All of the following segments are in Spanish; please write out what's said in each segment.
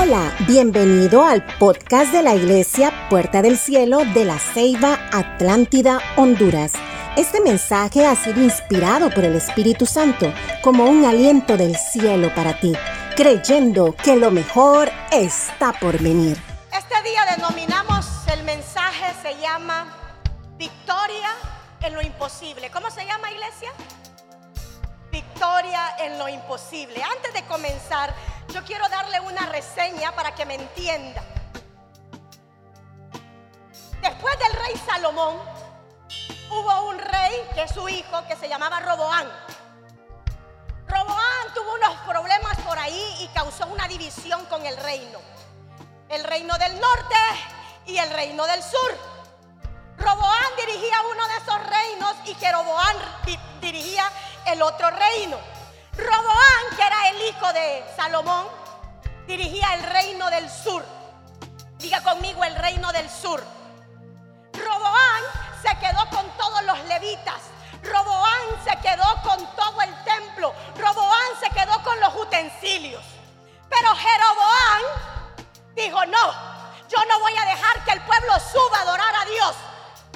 Hola, bienvenido al podcast de la Iglesia Puerta del Cielo de la Ceiba Atlántida, Honduras. Este mensaje ha sido inspirado por el Espíritu Santo como un aliento del cielo para ti, creyendo que lo mejor está por venir. Este día denominamos el mensaje, se llama Victoria en lo imposible. ¿Cómo se llama iglesia? En lo imposible. Antes de comenzar, yo quiero darle una reseña para que me entienda. Después del rey Salomón, hubo un rey que es su hijo que se llamaba Roboán. Roboán tuvo unos problemas por ahí y causó una división con el reino. El reino del norte y el reino del sur. Roboán dirigía uno de esos reinos y Jeroboán dirigía el otro reino. Roboán, que era el hijo de Salomón, dirigía el reino del sur. Diga conmigo el reino del sur. Roboán se quedó con todos los levitas. Roboán se quedó con todo el templo. Roboán se quedó con los utensilios. Pero Jeroboán dijo, no, yo no voy a dejar que el pueblo suba a adorar a Dios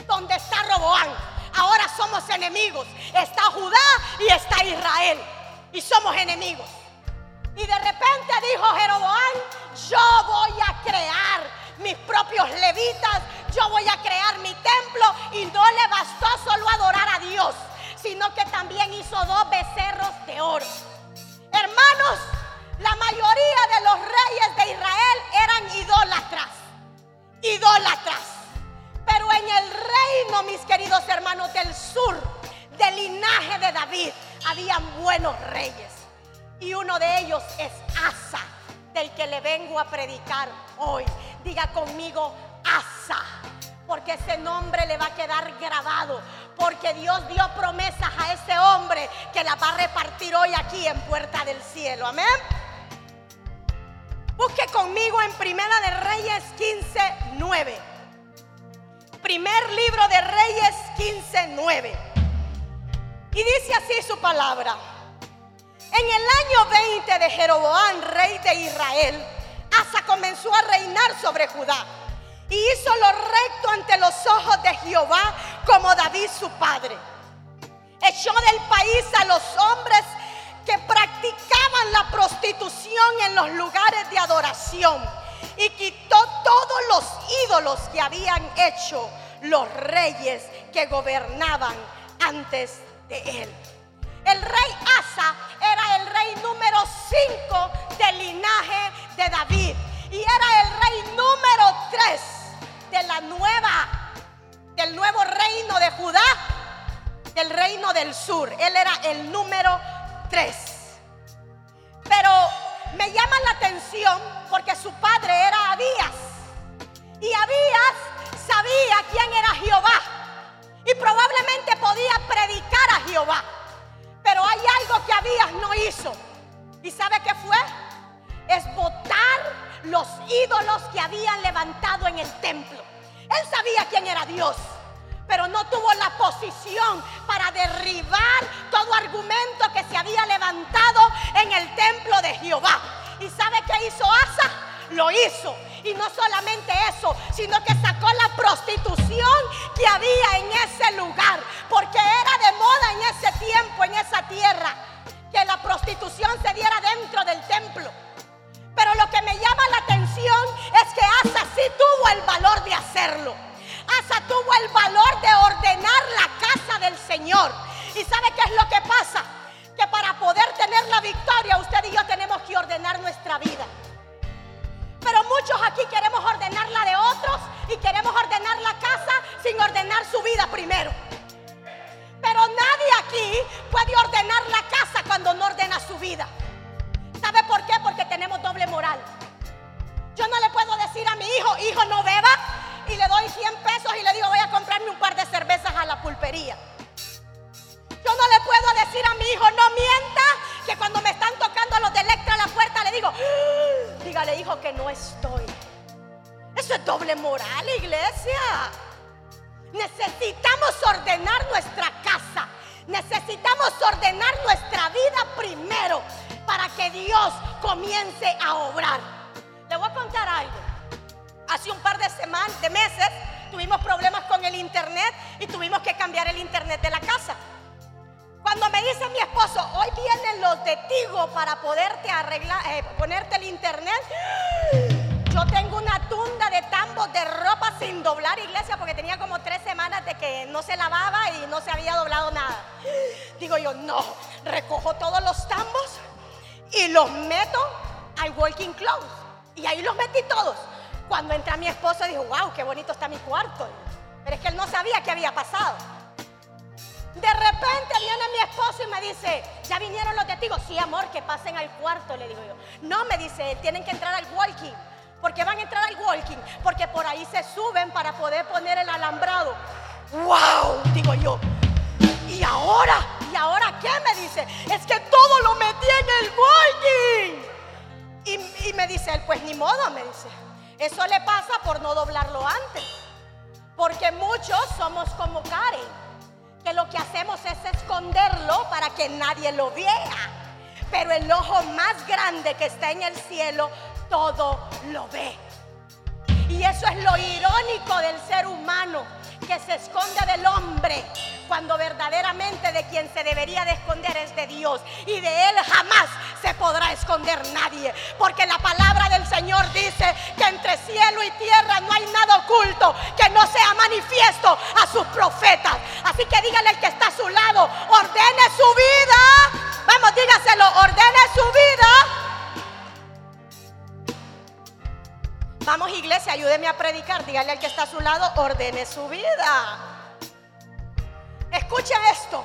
donde está Roboán. Ahora somos enemigos. Está Judá y está Israel y somos enemigos. Y de repente dijo Jeroboam, yo voy a crear mis propios levitas, yo voy a crear mi templo y no le bastó solo adorar a Dios, sino que también hizo dos becerros de oro. Hermanos, la mayoría de los reyes de Israel eran idólatras, idólatras. Pero en el reino, mis queridos hermanos del sur, del linaje de David, habían buenos reyes. Y uno de ellos es Asa, del que le vengo a predicar hoy. Diga conmigo Asa, porque ese nombre le va a quedar grabado. Porque Dios dio promesas a ese hombre que la va a repartir hoy aquí en Puerta del Cielo. Amén. Busque conmigo en Primera de Reyes 15, 9. Primer libro de Reyes 15, 9. Y dice así su palabra. En el año 20 de Jeroboam, rey de Israel, Asa comenzó a reinar sobre Judá y hizo lo recto ante los ojos de Jehová como David su padre. Echó del país a los hombres que practicaban la prostitución en los lugares de adoración y quitó todos los ídolos que habían hecho los reyes que gobernaban antes él. El rey Asa era el rey número 5 del linaje de David y era el rey número 3 de la nueva del nuevo reino de Judá, del reino del sur. Él era el número 3. Pero me llama la atención porque su padre era Abías. Y Abías sabía quién era Jehová. Y probablemente podía predicar a Jehová. Pero hay algo que Abías no hizo. ¿Y sabe qué fue? Es botar los ídolos que habían levantado en el templo. Él sabía quién era Dios, pero no tuvo la posición para derribar todo argumento que se había levantado en el templo de Jehová. ¿Y sabe qué hizo Asa? Lo hizo y no solamente eso, sino que sacó la prostitución que había en ese lugar. Porque era de moda en ese tiempo, en esa tierra, que la prostitución se diera dentro del templo. Pero lo que me llama la atención es que Asa sí tuvo el valor de hacerlo. Asa tuvo el valor de ordenar la casa del Señor. ¿Y sabe qué es lo que pasa? Que para poder tener la victoria, usted y yo tenemos que ordenar nuestra vida. Aquí queremos ordenar la de otros y queremos ordenar la casa sin ordenar su vida primero. Pero nadie aquí puede ordenar la casa cuando no ordena su vida. ¿Sabe por qué? Porque tenemos doble moral. Yo no le puedo decir a mi hijo, hijo no beba, y le doy 100 pesos y le digo, voy a comprarme un par de cervezas a la pulpería. Yo no le puedo decir a mi hijo, no mienta, que cuando me están tocando a los de Electra a la puerta, le digo, ¡Ah! dígale hijo que no estoy. Eso es doble moral, iglesia. Necesitamos ordenar nuestra casa. Necesitamos ordenar nuestra vida primero para que Dios comience a obrar. Le voy a contar algo. Hace un par de semanas, de meses, tuvimos problemas con el internet y tuvimos que cambiar el internet de la casa. Cuando me dice mi esposo, hoy vienen los de Tigo para poderte arreglar, eh, ponerte el internet, yo tengo una tunda de tambos de ropa sin doblar, iglesia, porque tenía como tres semanas de que no se lavaba y no se había doblado nada. Digo yo, no, recojo todos los tambos y los meto al walking clothes. Y ahí los metí todos. Cuando entra mi esposo, dijo, wow, qué bonito está mi cuarto. Pero es que él no sabía qué había pasado. De repente viene mi esposo y me dice, ¿ya vinieron los testigos? Sí, amor, que pasen al cuarto, le digo yo. No, me dice, tienen que entrar al walking. Porque van a entrar al walking, porque por ahí se suben para poder poner el alambrado. ¡Wow! Digo yo. ¿Y ahora? ¿Y ahora qué me dice? Es que todo lo metí en el walking. Y, y me dice él, pues ni modo, me dice. Eso le pasa por no doblarlo antes. Porque muchos somos como Karen que lo que hacemos es esconderlo para que nadie lo vea. Pero el ojo más grande que está en el cielo, todo lo ve. Y eso es lo irónico del ser humano, que se esconde del hombre, cuando verdaderamente de quien se debería de esconder es de Dios. Y de Él jamás se podrá esconder nadie. Porque la palabra del Señor dice que entre cielo y tierra no hay nada oculto que no sea manifiesto a sus profetas. Así que dígale al que está a su lado, ordene su vida. Vamos, dígaselo, ordene su vida Vamos iglesia, ayúdeme a predicar. Dígale al que está a su lado, ordene su vida. Escucha esto.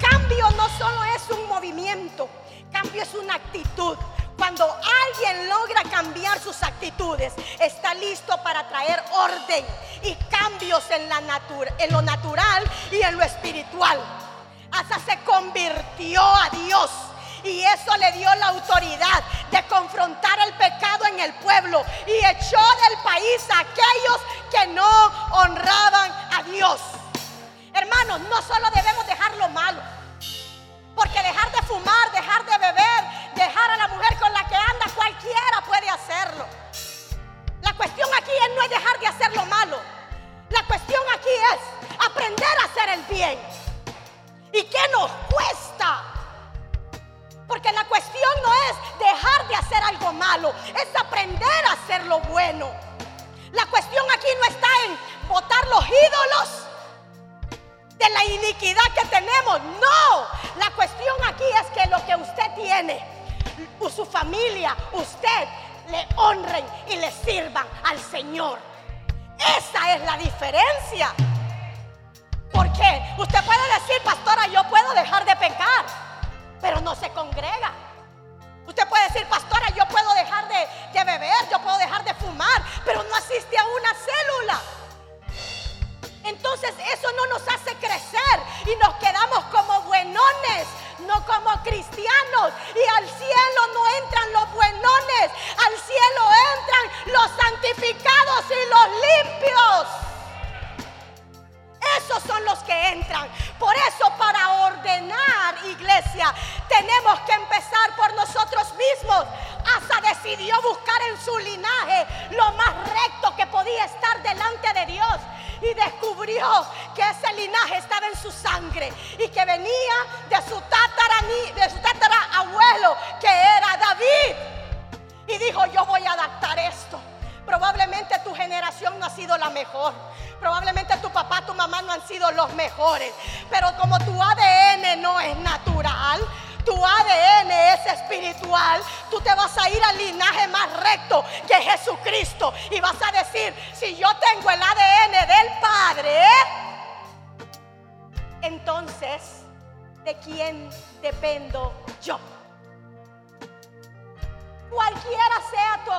Cambio no solo es un movimiento, cambio es una actitud. Cuando alguien logra cambiar sus actitudes, está listo para traer orden y cambios en, la en lo natural y en lo espiritual. Hasta se convirtió a Dios y eso le dio la autoridad de confrontar el pecado en el pueblo y echó del país a aquellos que no honraban a Dios. Hermanos, no solo debemos dejar lo malo, porque dejar de fumar, dejar de beber, dejar a la mujer con la que anda, cualquiera puede hacerlo. La cuestión aquí es no es dejar de hacer lo malo. La cuestión aquí es aprender a hacer el bien. ¿Y qué nos cuesta? Porque la cuestión no es dejar de hacer algo malo, es aprender a hacer lo bueno. La cuestión aquí no está en botar los ídolos de la iniquidad que tenemos. No, la cuestión aquí es que lo que usted tiene, su familia, usted, le honren y le sirvan al Señor. Esa es la diferencia. ¿Por qué? Usted puede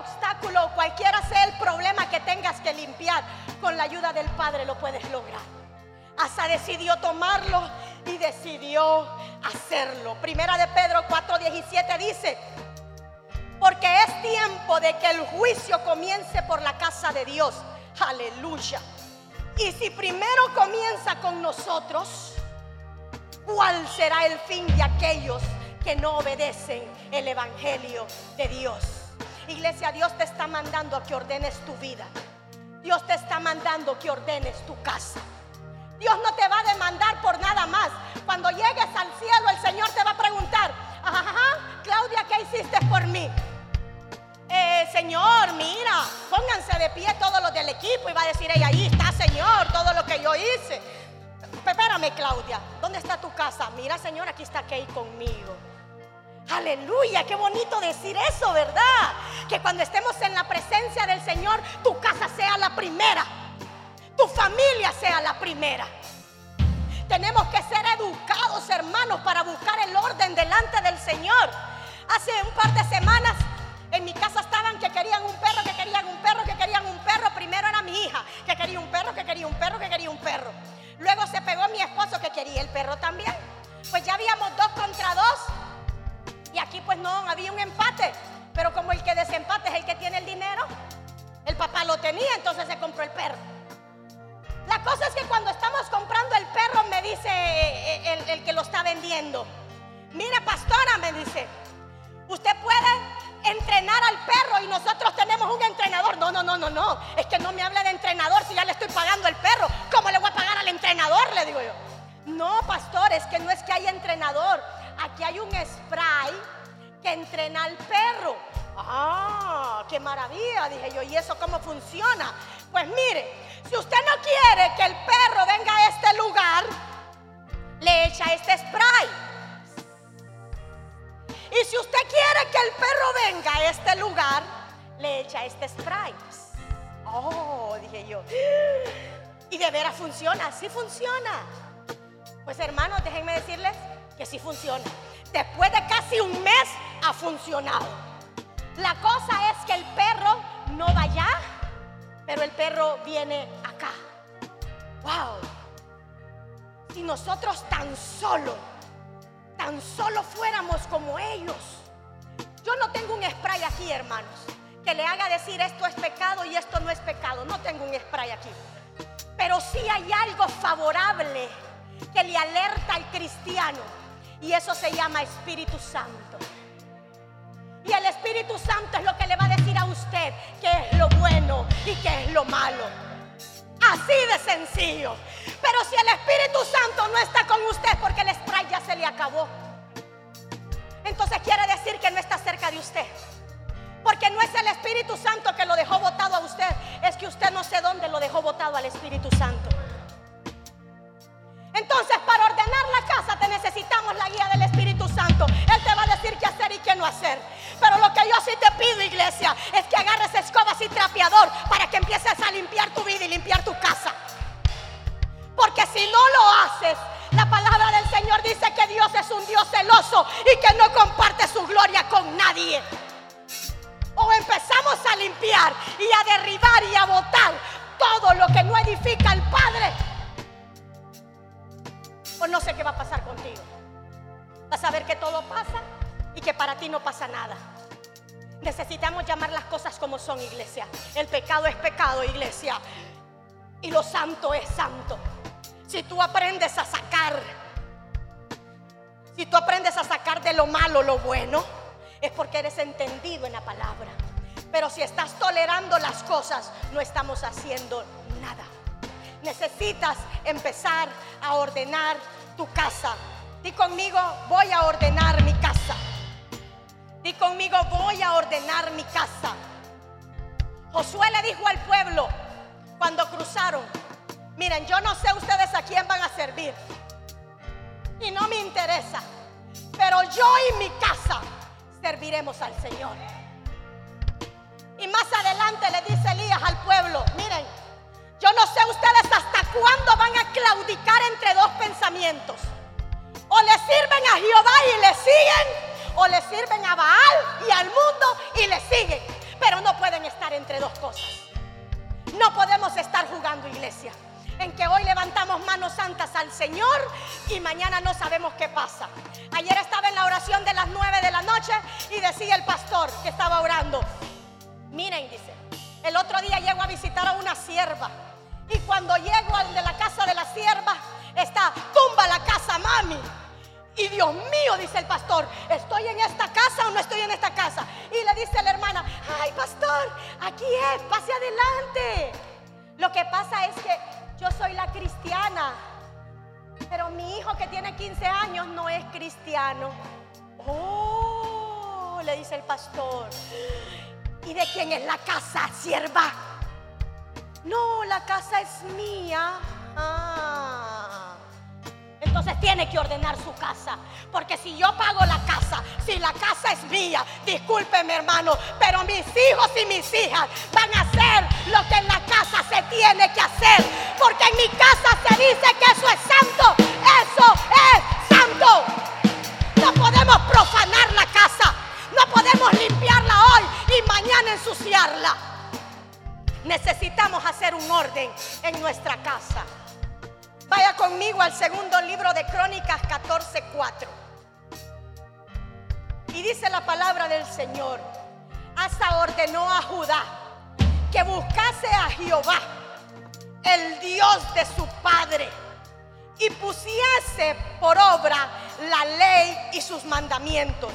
obstáculo, cualquiera sea el problema que tengas que limpiar, con la ayuda del Padre lo puedes lograr. Asa decidió tomarlo y decidió hacerlo. Primera de Pedro 4:17 dice, porque es tiempo de que el juicio comience por la casa de Dios. Aleluya. Y si primero comienza con nosotros, ¿cuál será el fin de aquellos que no obedecen el Evangelio de Dios. Iglesia, Dios te está mandando a que ordenes tu vida. Dios te está mandando que ordenes tu casa. Dios no te va a demandar por nada más. Cuando llegues al cielo, el Señor te va a preguntar, ajá, Claudia, ¿qué hiciste por mí? Eh, señor, mira, pónganse de pie todos los del equipo y va a decir, ella, ahí está, Señor, todo lo que yo hice. Espérame, Claudia, ¿dónde está tu casa? Mira, Señor, aquí está Kay conmigo. Aleluya, qué bonito decir eso, ¿verdad? Que cuando estemos en la presencia del Señor, tu casa sea la primera, tu familia sea la primera. Tenemos que ser educados, hermanos, para buscar el orden delante del Señor. Hace un par de semanas en mi casa estaban que querían un perro, que querían un perro, que querían un perro. Primero era mi hija, que quería un perro, que quería un perro, que quería un perro. Luego se pegó mi esposo, que quería el perro también. Pues ya habíamos dos contra dos. Aquí pues no, había un empate. Pero como el que desempate es el que tiene el dinero, el papá lo tenía, entonces se compró el perro. La cosa es que cuando estamos comprando el perro me dice eh, eh, el, que lo está vendiendo, mira pastora, me dice, usted puede entrenar al perro y nosotros tenemos un entrenador. No, no, no, no, no. Es que no me hable de entrenador si ya le estoy pagando el perro. ¿Cómo le voy a pagar al entrenador? Le digo yo. No, pastor, es que no es que hay entrenador. Aquí hay un spray que entrena al perro. Ah, qué maravilla, dije yo. ¿Y eso cómo funciona? Pues mire, si usted no quiere que el perro venga a este lugar, le echa este spray. Y si usted quiere que el perro venga a este lugar, le echa este spray. Oh, dije yo. Y de veras funciona, sí funciona. Pues hermanos, déjenme decirles que sí funciona. Después de casi un mes ha funcionado. La cosa es que el perro no va allá, pero el perro viene acá. Wow. Si nosotros tan solo tan solo fuéramos como ellos. Yo no tengo un spray aquí, hermanos, que le haga decir esto es pecado y esto no es pecado. No tengo un spray aquí. Pero sí hay algo favorable que le alerta al cristiano y eso se llama Espíritu Santo. Y el Espíritu Santo es lo que le va a decir a usted qué es lo bueno y qué es lo malo. Así de sencillo. Pero si el Espíritu Santo no está con usted porque el spray ya se le acabó, entonces quiere decir que no está cerca de usted. Porque no es el Espíritu Santo que lo dejó votado a usted, es que usted no sé dónde lo dejó votado al Espíritu Santo. Entonces, para ordenar la casa te necesitamos la guía del Espíritu Santo. Él te va a decir qué hacer y qué no hacer. Pero lo que yo sí te pido, iglesia, es que agarres escobas y trapeador para que empieces a limpiar tu vida y limpiar tu casa. Porque si no lo haces, la palabra del Señor dice que Dios es un Dios celoso y que no comparte su gloria con nadie. O empezamos a limpiar y a derribar y a botar todo lo que no edifica al Padre. O no sé qué va a pasar contigo. Vas a ver que todo pasa y que para ti no pasa nada. Necesitamos llamar las cosas como son, iglesia. El pecado es pecado, iglesia. Y lo santo es santo. Si tú aprendes a sacar, si tú aprendes a sacar de lo malo lo bueno, es porque eres entendido en la palabra. Pero si estás tolerando las cosas, no estamos haciendo nada. Necesitas empezar a ordenar tu casa. Di conmigo, voy a ordenar mi casa. Di conmigo, voy a ordenar mi casa. Josué le dijo al pueblo cuando cruzaron, Miren, yo no sé ustedes a quién van a servir. Y no me interesa. Pero yo y mi casa serviremos al Señor. Y más adelante le dice Elías al pueblo, miren, yo no sé ustedes hasta cuándo van a claudicar entre dos pensamientos. O le sirven a Jehová y le siguen, o le sirven a Baal y al mundo y le siguen. Pero no pueden estar entre dos cosas. No podemos estar jugando iglesia en que hoy levantamos manos santas al Señor y mañana no sabemos qué pasa. Ayer estaba en la oración de las nueve de la noche y decía el pastor que estaba orando, miren, dice, el otro día llego a visitar a una sierva y cuando llego al de la casa de la sierva está, tumba la casa, mami. Y Dios mío, dice el pastor, ¿estoy en esta casa o no estoy en esta casa? Y le dice la hermana, ay pastor, aquí es, pase adelante. Lo que pasa es que yo soy la cristiana, pero mi hijo que tiene 15 años no es cristiano. Oh, le dice el pastor. ¿Y de quién es la casa, sierva? No, la casa es mía. Ah. Entonces tiene que ordenar su casa. Porque si yo pago la casa, si la casa es mía, discúlpeme hermano, pero mis hijos y mis hijas van a hacer lo que en la casa se tiene que hacer. Porque en mi casa se dice que eso es santo. Eso es santo. No podemos profanar la casa. No podemos limpiarla hoy y mañana ensuciarla. Necesitamos hacer un orden en nuestra casa. Vaya conmigo al segundo libro de Crónicas 14:4. Y dice la palabra del Señor. Asa ordenó a Judá que buscase a Jehová, el Dios de su padre, y pusiese por obra la ley y sus mandamientos.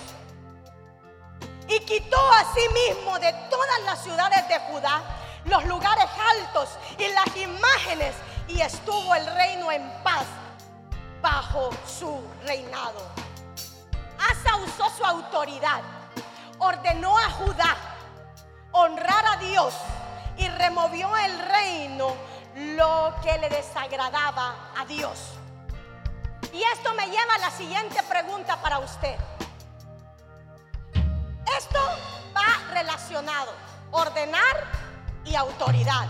Y quitó asimismo de todas las ciudades de Judá los lugares altos y las imágenes y estuvo el reino en paz bajo su reinado. Asa usó su autoridad, ordenó a Judá honrar a Dios y removió el reino lo que le desagradaba a Dios. Y esto me lleva a la siguiente pregunta para usted. Esto va relacionado, ordenar y autoridad.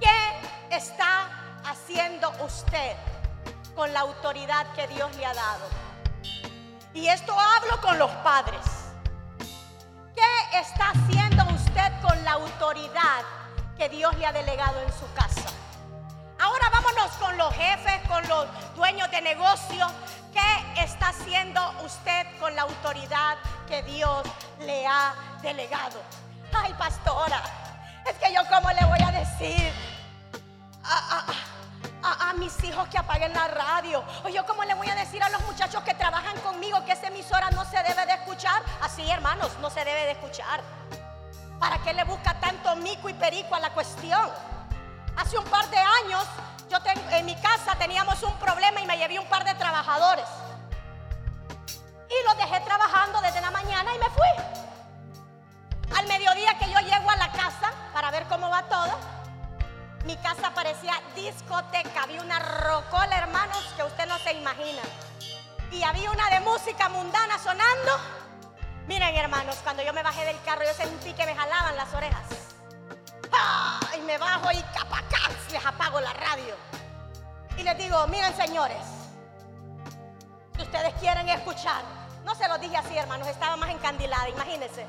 ¿Qué está haciendo usted con la autoridad que Dios le ha dado? Y esto hablo con los padres. ¿Qué está haciendo usted con la autoridad que Dios le ha delegado en su casa? Ahora vámonos con los jefes, con los dueños de negocio. ¿Qué está haciendo usted con la autoridad que Dios le ha delegado? Ay, pastora, es que yo cómo le voy a decir a, mis hijos que apaguen la radio. O yo cómo le voy a decir a los muchachos que trabajan conmigo que esa emisora no se debe de escuchar. Así, hermanos, no se debe de escuchar. ¿Para qué le busca tanto mico y perico a la cuestión? Hace un par de años, yo en mi casa teníamos Mediodía que yo llego a la casa para ver cómo va todo, mi casa parecía discoteca. Había una rocola, hermanos, que usted no se imagina. Y había una de música mundana sonando. Miren, hermanos, cuando yo me bajé del carro, yo sentí que me jalaban las orejas. Y me bajo y capacán, les apago la radio. Y les digo, miren, señores, si ustedes quieren escuchar, no se lo dije así, hermanos, estaba más encandilada, imagínense.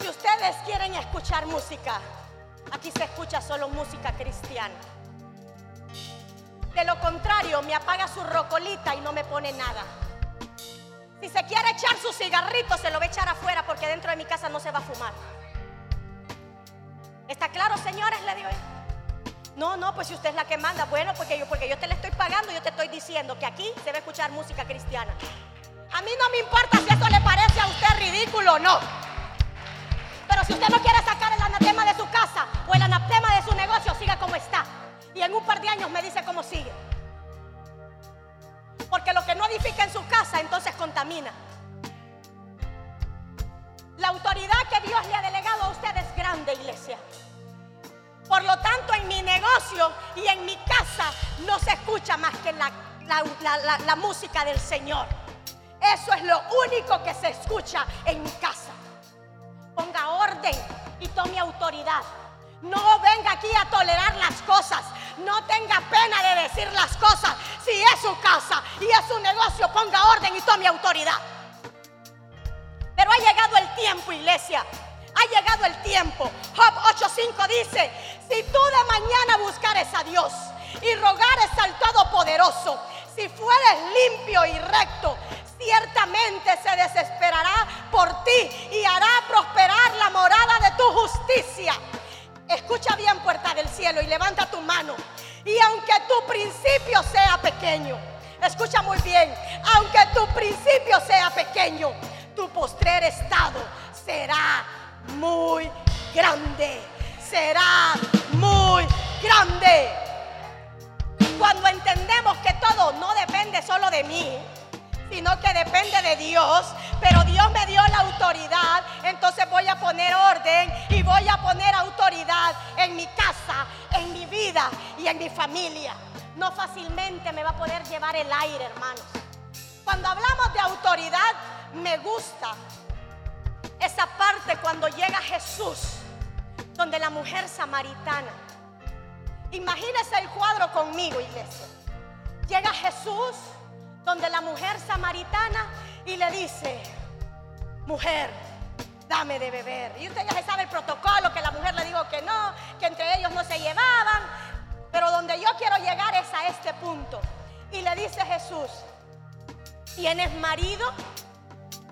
Si ustedes quieren escuchar música, aquí se escucha solo música cristiana. De lo contrario, me apaga su rocolita y no me pone nada. Si se quiere echar su cigarrito, se lo va a echar afuera porque dentro de mi casa no se va a fumar. ¿Está claro, señores? Le digo. No, no, pues si usted es la que manda, bueno, porque yo, porque yo te le estoy pagando, yo te estoy diciendo que aquí se va a escuchar música cristiana. A mí no me importa si eso le parece a usted ridículo o no. Pero si usted no quiere sacar el anatema de su casa o el anatema de su negocio, siga como está. Y en un par de años me dice cómo sigue. Porque lo que no edifica en su casa, entonces contamina. La autoridad que Dios le ha delegado a usted es grande, iglesia. Por lo tanto, en mi negocio y en mi casa no se escucha más que la, la música del Señor. Eso es lo único que se escucha en mi casa y tome autoridad. No venga aquí a tolerar las cosas. No tenga pena de decir las cosas. Si es su casa y es su negocio, ponga orden y tome autoridad. Pero ha llegado el tiempo, iglesia. Ha llegado el tiempo. Job 8:5 dice, si tú de mañana buscares a Dios y rogares al Todopoderoso, si fueres limpio y recto, ciertamente se desesperará por ti y hará prosperar la morada de tu justicia. Escucha bien, puerta del cielo, y levanta tu mano. Y aunque tu principio sea pequeño, escucha muy bien, aunque tu principio sea pequeño, tu postrer estado será muy grande. Será muy grande. Cuando entendemos que todo no depende solo de mí, sino que depende de Dios, pero Dios me dio la autoridad, entonces voy a poner orden y voy a poner autoridad en mi casa, en mi vida y en mi familia. No fácilmente me va a poder llevar el aire, hermanos. Cuando hablamos de autoridad, me gusta esa parte cuando llega Jesús, donde la mujer samaritana. Imagínese el cuadro conmigo, iglesia. Llega Jesús, donde la mujer samaritana y le dice, mujer, dame de beber. Y usted ya sabe el protocolo, que la mujer le dijo que no, que entre ellos no se llevaban. Pero donde yo quiero llegar es a este punto. Y le dice Jesús, ¿tienes marido?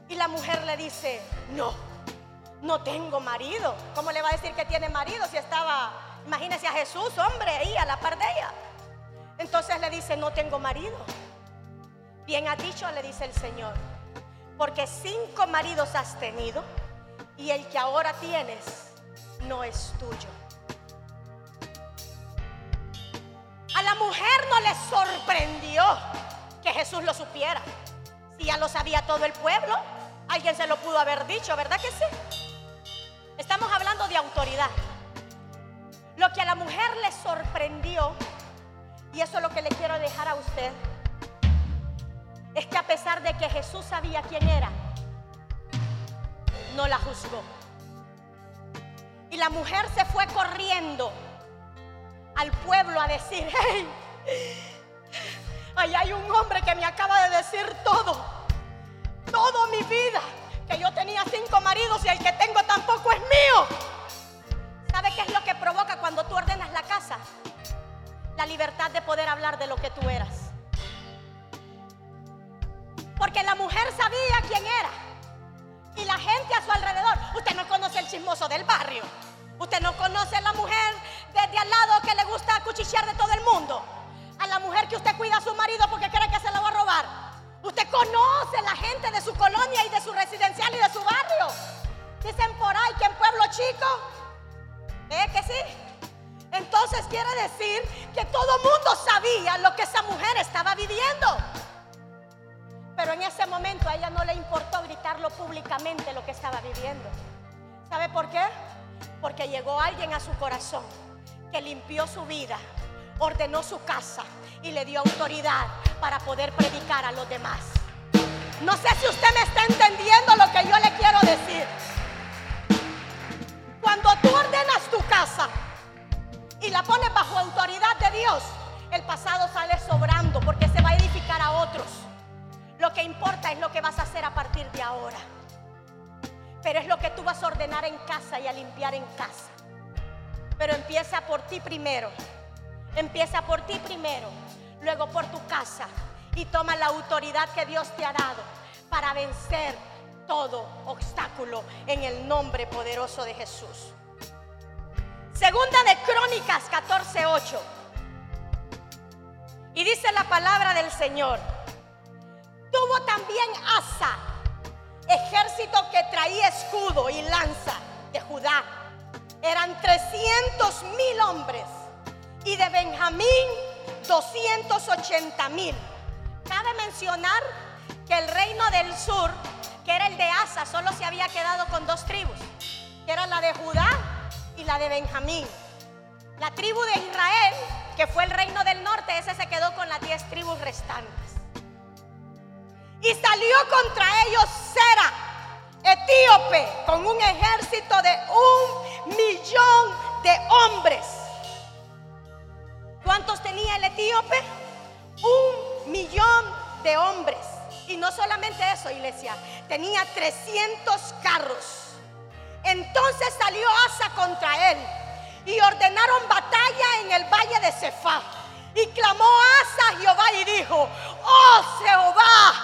Y la mujer le dice, no, no tengo marido. ¿Cómo le va a decir que tiene marido si estaba, imagínese a Jesús, hombre, ahí a la par de ella? Entonces le dice, no tengo marido. Bien ha dicho, le dice el Señor, porque cinco maridos has tenido y el que ahora tienes no es tuyo. A la mujer no le sorprendió que Jesús lo supiera. Si ya lo sabía todo el pueblo, Alguien se lo pudo haber dicho, ¿verdad que sí? Estamos hablando de autoridad. Lo que a la mujer le sorprendió, y eso es lo que le quiero dejar a usted, es que a pesar de que Jesús sabía quién era, no la juzgó. Y la mujer se fue corriendo al pueblo a decir, hey, ahí hay un hombre que me acaba de decir todo toda mi vida que yo tenía cinco maridos y el que tengo tampoco es mío. ¿Sabe qué es lo que provoca cuando tú ordenas la casa? La libertad de poder hablar de lo que tú eras. Porque la mujer sabía quién era. Y la gente a su alrededor. Usted no conoce el chismoso del barrio. Usted no conoce a la mujer desde al lado que le gusta cuchichear de todo el mundo. A la mujer que usted cuida a su marido porque cree que se la va a robar. Usted conoce la gente de su colonia y de su residencial y de su barrio. Dicen por ahí que en pueblo chico, ¿eh que sí? Entonces quiere decir que todo mundo sabía lo que esa mujer estaba viviendo. Pero en ese momento a ella no le importó gritarlo públicamente lo que estaba viviendo. ¿Sabe por qué? Porque llegó alguien a su corazón que limpió su vida, ordenó su casa y le dio autoridad para poder predicar a los demás. No sé si usted me está entendiendo lo que yo le quiero decir. Cuando tú ordenas tu casa y la pones bajo autoridad de Dios, el pasado sale sobrando porque se va a edificar a otros. Lo que importa es lo que vas a hacer a partir de ahora. Pero es lo que tú vas a ordenar en casa y a limpiar en casa. Pero empieza por ti primero. Empieza por ti primero luego por tu casa y toma la autoridad que Dios te ha dado para vencer todo obstáculo en el nombre poderoso de Jesús. Segunda de Crónicas 14:8. Y dice la palabra del Señor. Tuvo también Asa, ejército que traía escudo y lanza de Judá. Eran 300 mil hombres. Y de Benjamín 280 mil. Cabe mencionar que el reino del sur, que era el de Asa, solo se había quedado con dos tribus, que era la de Judá y la de Benjamín. La tribu de Israel, que fue el reino del norte, ese se quedó con las diez tribus restantes. Y salió contra ellos Sera, etíope, con un ejército de un millón de hombres ¿Cuántos tenía el etíope? Un millón de hombres. Y no solamente eso, iglesia, tenía 300 carros. Entonces salió Asa contra él y ordenaron batalla en el valle de Cefá. Y clamó Asa a Jehová y dijo, oh Jehová,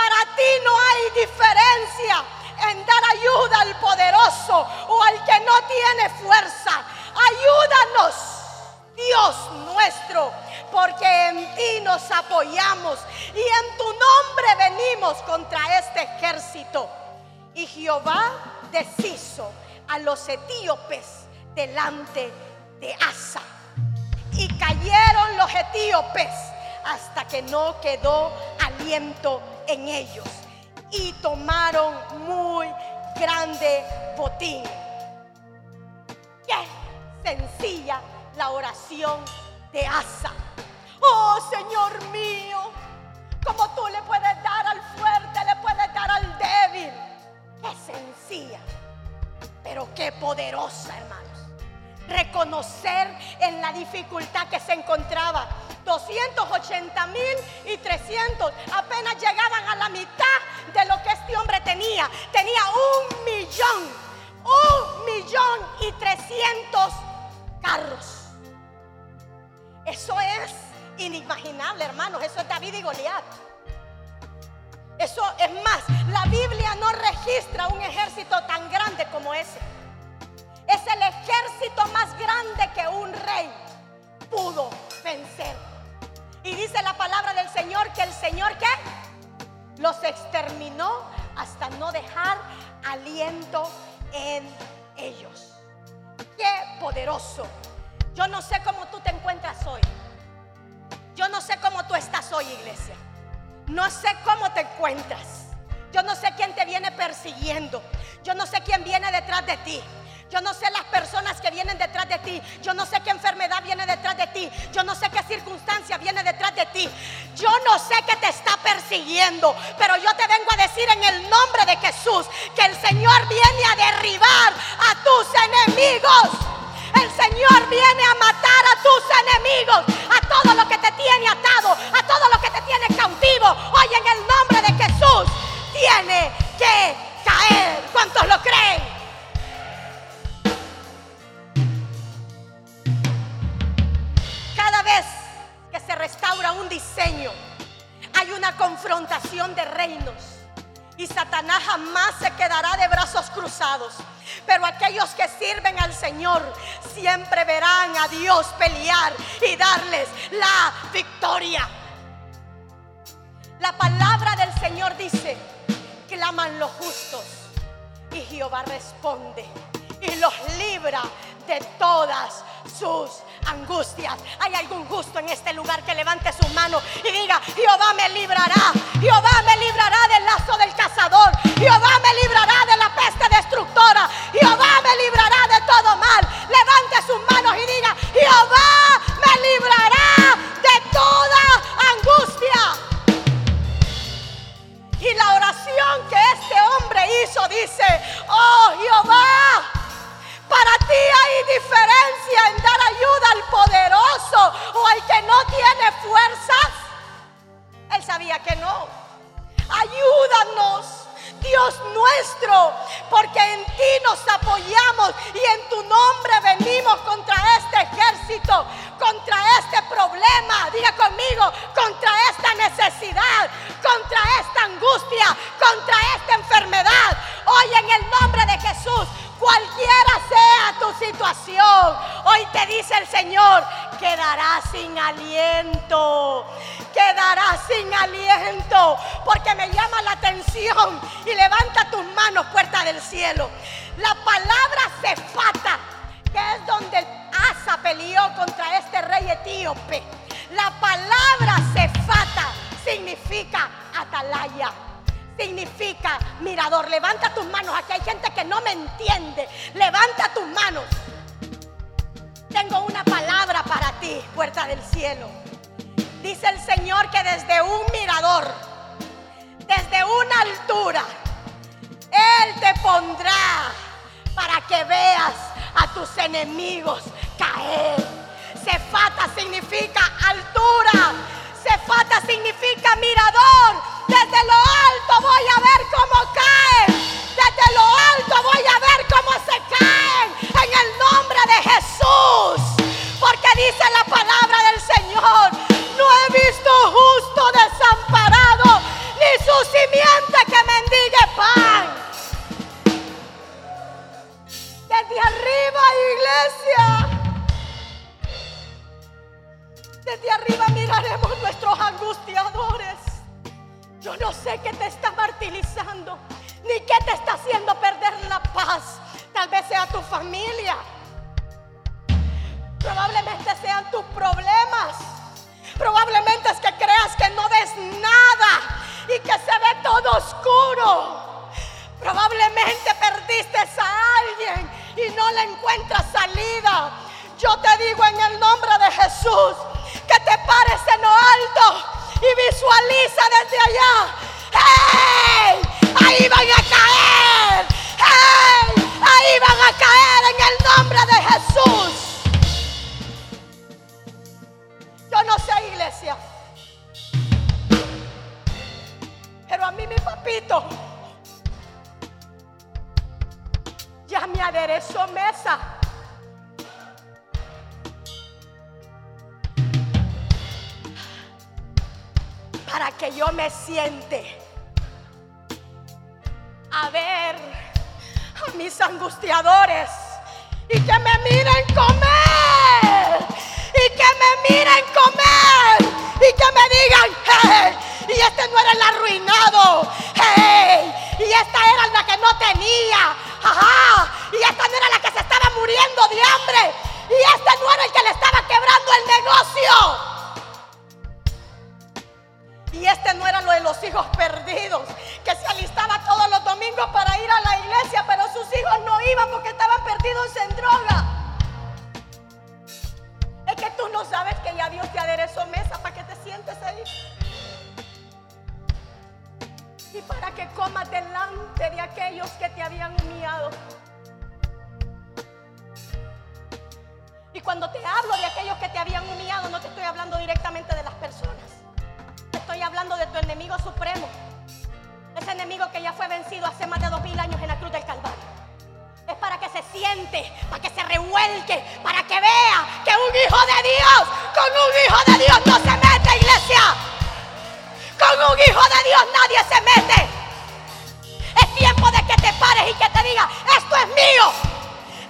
para ti no hay diferencia en dar ayuda al poderoso o al que no tiene fuerza. Ayúdanos Dios nuestro, porque en ti nos apoyamos y en tu nombre venimos contra este ejército. Y Jehová deshizo a los etíopes delante de Asa. Y cayeron los etíopes hasta que no quedó aliento en ellos. Y tomaron muy grande botín. Qué sencilla la oración de Asa. Oh Señor mío, como tú le puedes dar al fuerte, le puedes dar al débil. Qué sencilla, pero qué poderosa, hermanos. Reconocer en la dificultad que se encontraba. 280 mil y 300 apenas llegaban a la mitad de lo que este hombre tenía. Tenía un millón, un millón y 300 carros. Eso es inimaginable, hermanos. Eso es David y Goliat. Eso es más, la Biblia no registra un ejército tan grande como ese. Es el ejército más grande que un rey pudo vencer. Y dice la palabra del Señor que el Señor que los exterminó hasta no dejar aliento en ellos. Qué poderoso. Yo no sé cómo tú te encuentras hoy. Yo no sé cómo tú estás hoy, iglesia. No sé cómo te encuentras. Yo no sé quién te viene persiguiendo. Yo no sé quién viene detrás de ti. Yo no sé las personas que vienen detrás de ti. Yo no sé qué enfermedad viene detrás de ti. Yo no sé qué circunstancia viene detrás de ti. Yo no sé qué te está persiguiendo. Pero yo te vengo a decir en el nombre de Jesús que el Señor viene a derribar a tus enemigos. El Señor viene a matar a tus enemigos, a todo lo que te tiene atado, a todo lo que te tiene cautivo. Hoy en el nombre de Jesús tiene que caer. ¿Cuántos lo creen? Restaura un diseño, hay una confrontación de reinos. Y Satanás jamás se quedará de brazos cruzados. Pero aquellos que sirven al Señor siempre verán a Dios pelear y darles la victoria. La palabra del Señor dice, claman los justos y Jehová responde y los libra de todas sus angustias. ¿Hay algún justo en este lugar que levante su mano y diga, Jehová me librará, Jehová me librará del lazo del cazador, Jehová me librará de la peste destructora, Jehová me librará de todo mal? Levante sus manos y diga, Jehová me librará de toda angustia. Y la oración que este hombre hizo dice, oh Jehová, para ti hay diferencia en dar ayuda al poderoso o al que no tiene fuerzas. Él sabía que no. Ayúdanos. Dios nuestro, porque en ti nos apoyamos y en tu nombre venimos contra este ejército, contra este problema, diga conmigo, contra esta necesidad, contra esta angustia, contra esta enfermedad. Hoy hoy te dice el Señor, quedarás sin aliento, quedarás sin aliento, porque me llama la atención y levanta tus manos, puerta del cielo. La palabra cefata, que es donde Asa peleó contra este rey etíope. La palabra cefata significa atalaya significa mirador. Levanta tus manos. Aquí hay gente que no me entiende. Levanta tus manos. Tengo una palabra para ti, puerta del cielo. Dice el Señor que desde un mirador, desde una altura, Él te pondrá para que veas a tus enemigos caer. Cefata significa altura. Cefata significa mirador. Desde lo alto voy a ver cómo caen. Desde lo alto voy a ver cómo se caen. En el nombre de Jesús. Porque dice la palabra del Señor. No he visto justo desamparado. Ni su simiente que mendigue pan. Desde arriba, iglesia. Desde arriba miraremos nuestros angustiadores. Yo no sé qué te está martirizando, ni qué te está haciendo perder la paz. Tal vez sea tu familia. Probablemente sean tus problemas. Probablemente es que creas que no ves nada y que se ve todo oscuro. Probablemente perdiste a alguien y no le encuentras salida. Yo te digo en el nombre de Jesús te pares en lo alto y visualiza desde allá. ¡Hey! Ahí van a caer. ¡Hey! Ahí van a caer en el nombre de Jesús. Yo no sé, iglesia. Pero a mí mi papito ya me aderezó mesa. Para que yo me siente a ver a mis angustiadores y que me miren comer y que me miren comer y que me digan, hey, y este no era el arruinado, hey, y esta era la que no tenía, ajá, y esta no era la que se estaba muriendo de hambre, y este no era el que le estaba quebrando el negocio. Y este no era lo de los hijos perdidos, que se alistaba todos los domingos para ir a la iglesia, pero sus hijos no iban porque estaban perdidos en droga. Es que tú no sabes que ya Dios te aderezó mesa para que te sientes ahí. Y para que comas delante de aquellos que te habían humillado. Y cuando te hablo de aquellos que te habían humillado, no te estoy hablando directamente de las personas. Estoy hablando de tu enemigo supremo. Ese enemigo que ya fue vencido hace más de dos mil años en la cruz del Calvario. Es para que se siente, para que se revuelque, para que vea que un hijo de Dios, con un hijo de Dios no se mete, iglesia. Con un hijo de Dios nadie se mete. Es tiempo de que te pares y que te diga, esto es mío,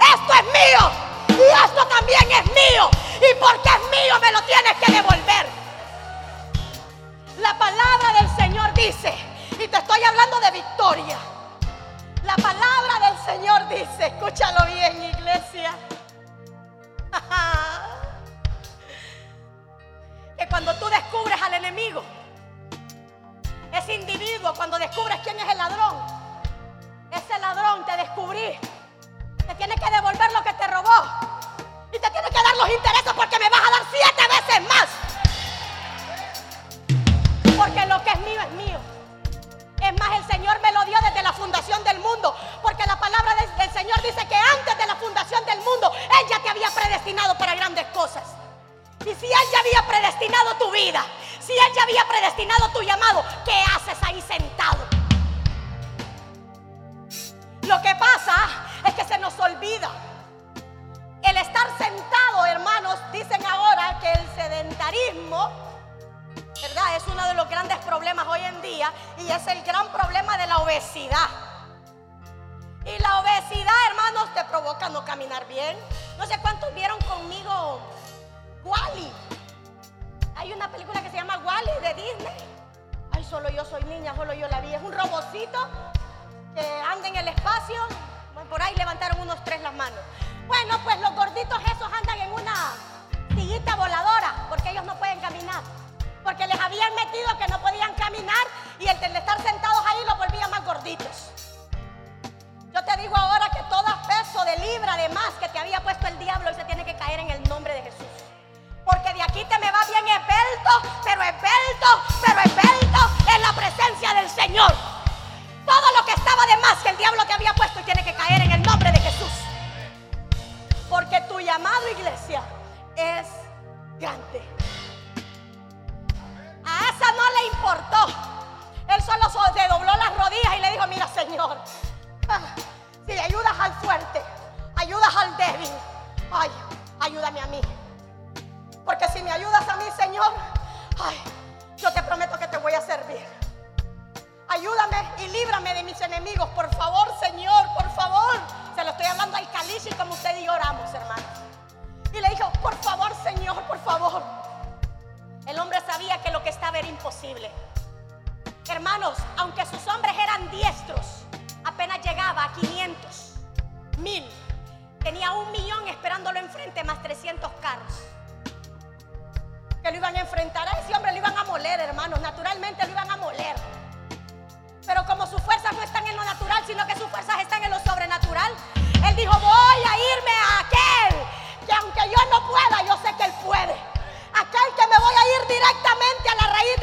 esto es mío y esto también es mío. Y porque es mío me lo tienes que devolver. La palabra del Señor dice, y te estoy hablando de victoria. La palabra del Señor dice, escúchalo bien iglesia, que cuando tú descubres al enemigo, ese individuo, cuando descubres quién es el ladrón, ese ladrón te descubrí, te tiene que devolver lo que te robó. Y te tiene que dar los intereses porque me vas a dar siete veces más fundación del mundo, porque la palabra del, Señor dice que antes de la fundación del mundo, Él ya te había predestinado para grandes cosas. Y si Él ya había predestinado tu vida, si Él ya había predestinado tu llamado, ¿qué haces ahí sentado? Lo que pasa es que se nos olvida. El estar sentado, hermanos, dicen ahora que el sedentarismo ¿verdad? Es uno de los grandes problemas hoy en día y es el gran problema de la obesidad. Y la obesidad, hermanos, te provoca no caminar bien. No sé cuántos vieron conmigo Wally. Hay una película que se llama Wally de Disney. Ay, solo yo soy niña, solo yo la vi. Es un robocito que anda en el espacio. Por ahí levantaron unos tres las manos. Bueno, pues los gorditos esos andan en una sillita voladora porque ellos no pueden caminar porque les habían metido que no podían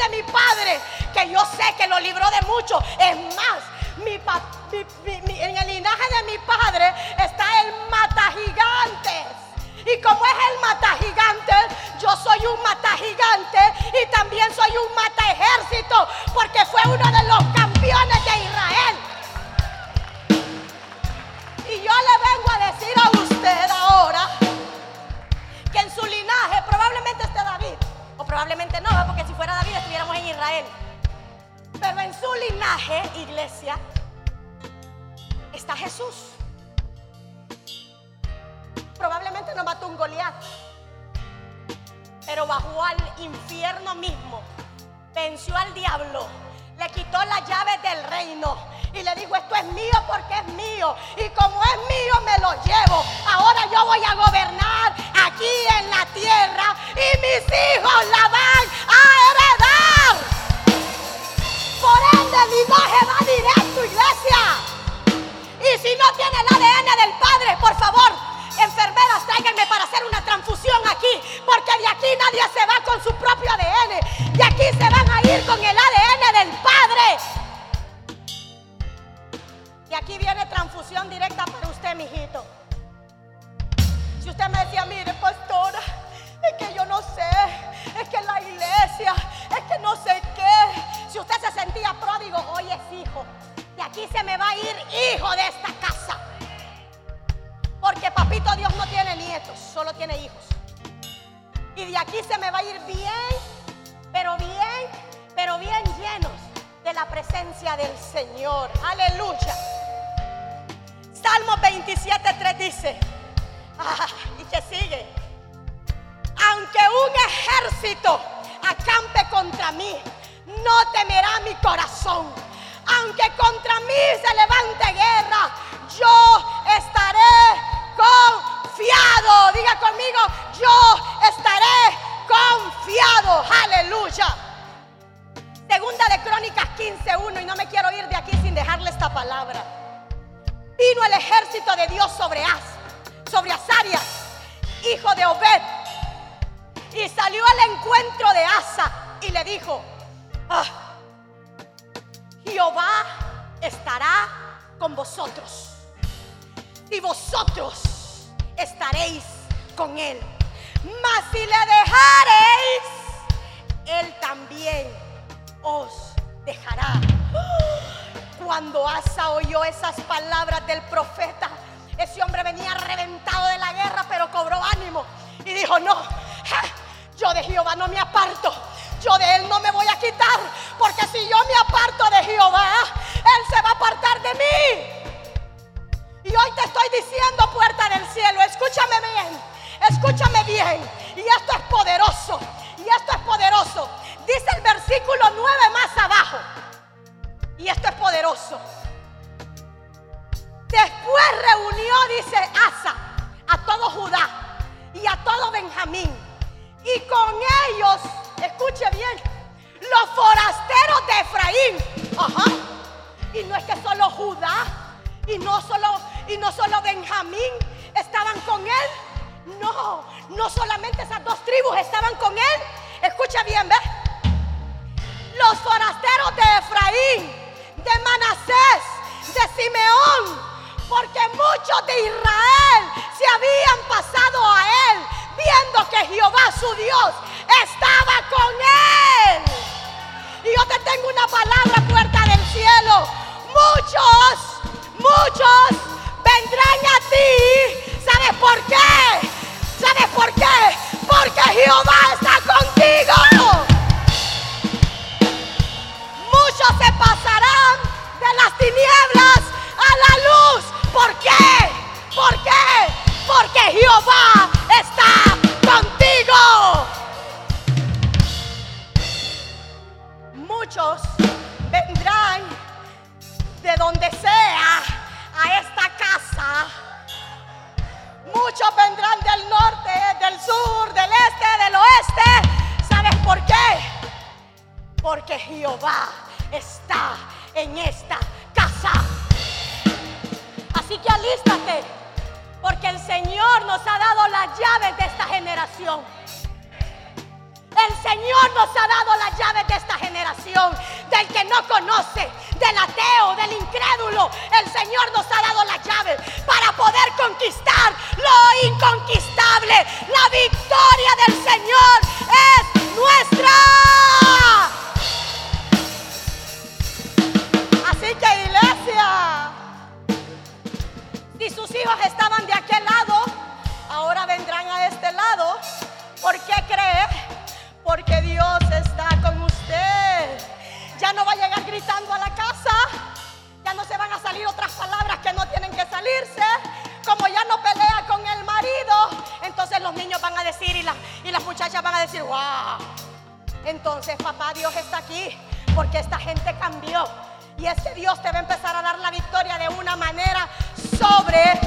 mi padre, que yo sé que lo libró de mucho. Es más, mi, en el linaje de mi padre está el mata gigantes. Y como es el mata gigante, yo soy un mata gigante y también soy un mata ejército, porque fue uno de los campeones de Israel. Probablemente no, porque si fuera David estuviéramos en Israel. Pero en su linaje, iglesia, está Jesús. Probablemente no mató un Goliat, pero bajó al infierno mismo, venció al diablo, le quitó las llaves del reino y le dijo, esto es mío porque es mío. Y como es mío, me lo llevo. Ahora yo voy a gobernar aquí en la tierra y mis hijos la van a heredar. Por ende, el linaje va directo, iglesia. Y si no tiene el ADN del Padre, por favor, enfermeras, tráiganme para hacer una transfusión aquí. Porque de aquí nadie se va con su propio ADN. De aquí se van directa para usted, mijito. Si usted me decía, mire, pastora, es que yo no sé, es que la iglesia, es que no sé qué. Si usted se sentía pródigo, hoy es hijo. Y aquí se me va a ir hijo de esta casa. Porque papito Dios no tiene nietos, solo tiene hijos. Y de aquí se me va a ir bien, pero bien, pero bien llenos de la presencia del Señor. Aleluya. Salmo 27.3 dice, ah, y que sigue, aunque un ejército acampe contra mí, no temerá mi corazón. Aunque contra mí se levante guerra, yo estaré confiado. Diga conmigo, yo estaré confiado. Aleluya. Segunda de Crónicas 15.1 y no me quiero ir de aquí sin dejarle esta palabra. Vino el ejército de Dios sobre As, sobre Azarias, hijo de Obed. Y salió al encuentro de Asa y le dijo, ah, Jehová estará con vosotros. Y vosotros estaréis con él. Mas si le dejareis, él también os dejará. Cuando Asa oyó esas palabras del profeta, ese hombre venía reventado de la guerra, pero cobró ánimo y dijo, no, yo de Jehová no me aparto. Yo de él no me voy a quitar, porque si yo me aparto de Jehová, él se va a apartar de mí. Y hoy te estoy diciendo, puerta del cielo, escúchame bien, escúchame bien. Y esto es poderoso, y esto es poderoso. Dice el versículo 9 más abajo. Y esto es poderoso. Después reunió, dice Asa, a todo Judá y a todo Benjamín. Y con ellos, escuche bien, los forasteros de Efraín. Ajá. Y no es que solo Judá y no solo, y no solo Benjamín estaban con él. No, no solamente esas dos tribus estaban con él. Escucha bien, ¿ves? Los forasteros de Efraín de Manasés, de Simeón, porque muchos de Israel se habían pasado a él, viendo que Jehová su Dios estaba con él. Y yo te tengo una palabra, puerta del cielo. Muchos, muchos vendrán a ti. ¿Sabes por qué? ¿Sabes por qué? Porque Jehová está contigo se pasarán de las tinieblas a la luz. ¿Por qué? ¿Por qué? Porque Jehová está contigo. Muchos vendrán de donde sea a esta casa muchos vendrán del norte, del sur, del este, del oeste. ¿Sabes por qué? Porque Jehová está en esta casa. Así que alístate, porque el Señor nos ha dado las llaves de esta generación. El Señor nos ha dado las llaves de esta generación, del que no conoce, del ateo, del incrédulo. El Señor nos ha dado las llaves para poder conquistar lo inconquistable. La victoria del Señor es nuestra. Si sus hijos estaban de aquel lado, ahora vendrán a este lado. ¿Por qué cree? Porque Dios está con usted. Ya no va a llegar gritando a la casa. Ya no se van a salir otras palabras que no tienen que salirse. Como ya no pelea con el marido, entonces los niños van a decir y, y las muchachas van a decir, wow. Entonces papá Dios está aquí porque esta gente cambió. Y es que Dios te va a empezar a dar la victoria de una manera sobre,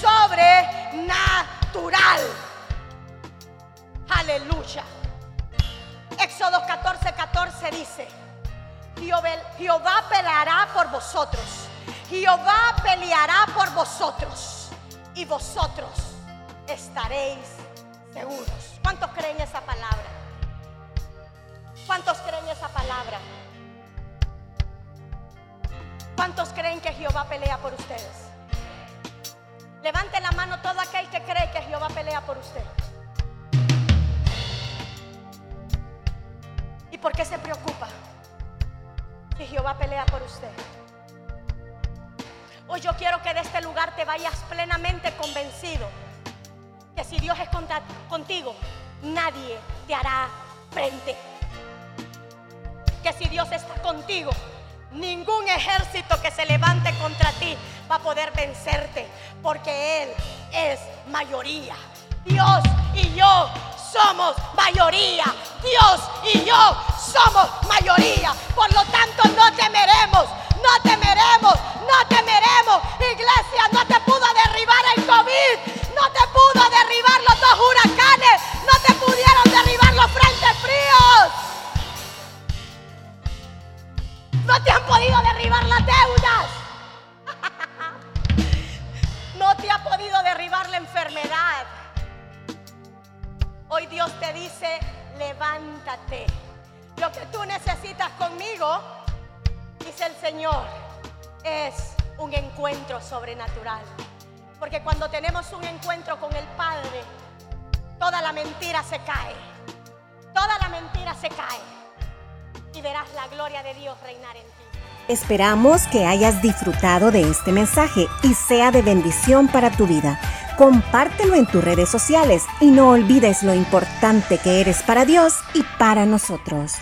sobrenatural. Aleluya. Éxodo 14, 14 dice, Jehová peleará por vosotros. Jehová peleará por vosotros. Y vosotros estaréis seguros. ¿Cuántos creen esa palabra? ¿Cuántos creen esa palabra? ¿Cuántos creen que Jehová pelea por ustedes? Levante la mano todo aquel que cree que Jehová pelea por usted. ¿Y por qué se preocupa? Si Jehová pelea por usted. Hoy yo quiero que de este lugar te vayas plenamente convencido que si Dios es contigo, nadie te hará frente. Que si Dios está contigo, ningún ejército que se levante contra ti va a poder vencerte, porque Él es mayoría. Dios y yo somos mayoría. Dios y yo somos mayoría. Por lo tanto, no temeremos, no temeremos, no temeremos. Iglesia, no te pudo derribar el COVID, no te pudo derribar los dos huracanes, no te pudieron derribar los frentes fríos. No te han podido derribar las deudas. No te ha podido derribar la enfermedad. Hoy Dios te dice, levántate. Lo que tú necesitas conmigo, dice el Señor, es un encuentro sobrenatural. Porque cuando tenemos un encuentro con el Padre, toda la mentira se cae. Toda la mentira se cae. Y verás la gloria de Dios reinar en ti. Esperamos que hayas disfrutado de este mensaje y sea de bendición para tu vida. Compártelo en tus redes sociales y no olvides lo importante que eres para Dios y para nosotros.